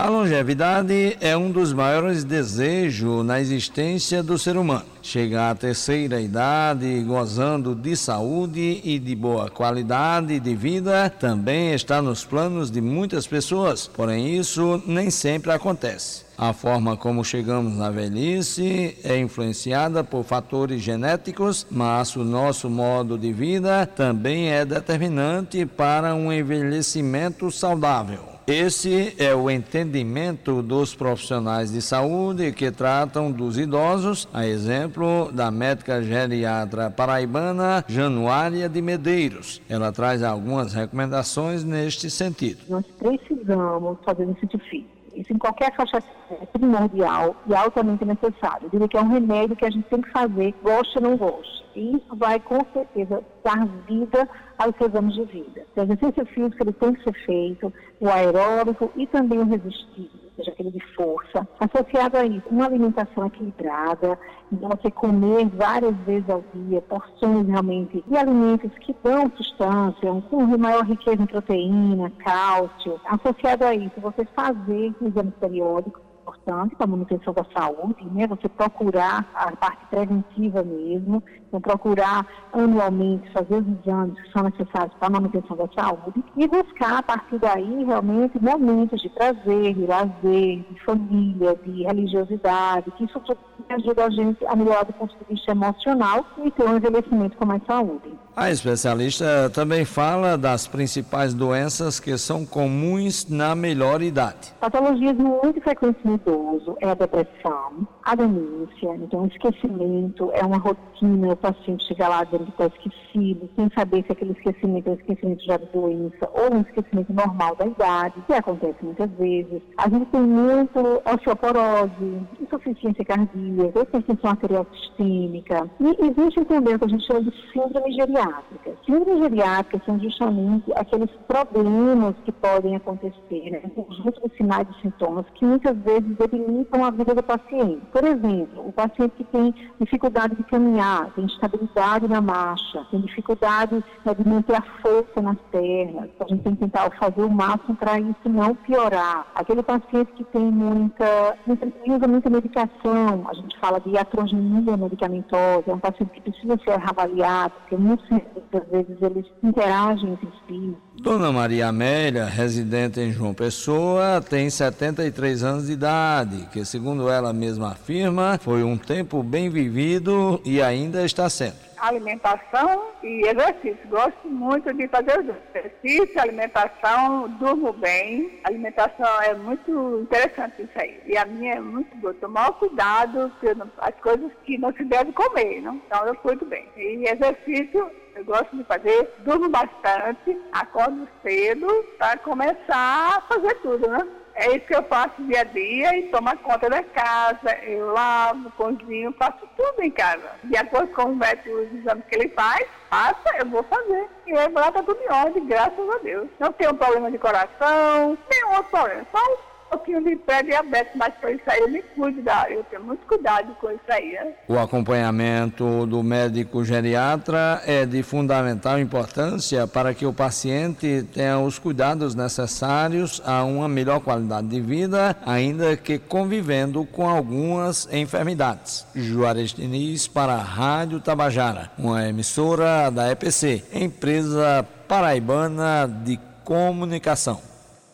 A longevidade é um dos maiores desejos na existência do ser humano. Chegar à terceira idade gozando de saúde e de boa qualidade de vida também está nos planos de muitas pessoas, porém isso nem sempre acontece. A forma como chegamos na velhice é influenciada por fatores genéticos, mas o nosso modo de vida também é determinante para um envelhecimento saudável. Esse é o entendimento dos profissionais de saúde que tratam dos idosos, a exemplo da médica geriatra paraibana Januária de Medeiros. Ela traz algumas recomendações neste sentido. Nós precisamos fazer um científico. Isso em qualquer faixa é primordial e altamente necessário. Eu diria que é um remédio que a gente tem que fazer, goste ou não goste. E isso vai, com certeza, dar vida aos seus anos de vida. O exercício físico ele tem que ser feito, o aeróbico e também o resistivo, ou seja, aquele de força. Associado a isso, uma alimentação equilibrada, então você comer várias vezes ao dia, porções realmente de alimentos que dão substância, com maior riqueza em proteína, cálcio. Associado a isso, você fazer exames periódicos, importante para a manutenção da saúde, né? Você procurar a parte preventiva mesmo, então procurar anualmente fazer os exames que são necessários para a manutenção da saúde e buscar a partir daí realmente momentos de prazer, de lazer, de família, de religiosidade, que isso ajuda a gente a melhorar do ponto de vista emocional e ter um envelhecimento com mais saúde. A especialista também fala das principais doenças que são comuns na melhor idade. Patologias muito frequentes no idoso é a depressão, a demência, então o esquecimento é uma rotina, o paciente chega lá dentro que está esquecido, sem saber se aquele esquecimento é um esquecimento já de doença ou um esquecimento normal da idade, que acontece muitas vezes. A gente tem muito osteoporose, insuficiência cardíaca, hipertensão arterial sistêmica, e existe também o que a gente chama de síndrome geriátrica geriátricas. Síndromes geriátricas são justamente aqueles problemas que podem acontecer, né, um sinais e sintomas que muitas vezes debilitam a vida do paciente. Por exemplo, o paciente que tem dificuldade de caminhar, tem instabilidade na marcha, tem dificuldade né, de manter a força nas pernas, a gente tem que tentar fazer o máximo para isso não piorar. Aquele paciente que tem muita, muita usa muita medicação, a gente fala de atrogenia medicamentosa, é um paciente que precisa ser avaliado, porque muitos muitas vezes eles interagem entre si. Dona Maria Amélia, residente em João Pessoa, tem 73 anos de idade, que segundo ela mesma afirma, foi um tempo bem vivido e ainda está sendo alimentação e exercício. Gosto muito de fazer exercício, alimentação, durmo bem. Alimentação é muito interessante isso aí. E a minha é muito boa. Tomar cuidado as coisas que não se deve comer, não? Então eu cuido bem. E exercício eu gosto de fazer, durmo bastante, acordo cedo para começar a fazer tudo, né? É isso que eu faço dia a dia e tomo conta da casa. Eu lavo, cozinho, faço tudo em casa. De acordo com o médico, os exames que ele faz, passa, eu vou fazer. E aí lá tá tudo em ordem, graças a Deus. Não tenho problema de coração, nenhum outro problema. Só pouquinho de pré-diabetes, mas para isso aí eu me cuido, da, eu tenho muito cuidado com isso aí. Né? O acompanhamento do médico geriatra é de fundamental importância para que o paciente tenha os cuidados necessários a uma melhor qualidade de vida, ainda que convivendo com algumas enfermidades. Juarez Diniz para a Rádio Tabajara, uma emissora da EPC, empresa paraibana de comunicação.